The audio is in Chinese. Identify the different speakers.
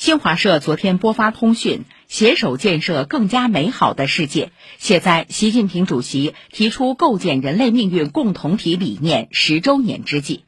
Speaker 1: 新华社昨天播发通讯，携手建设更加美好的世界，写在习近平主席提出构建人类命运共同体理念十周年之际。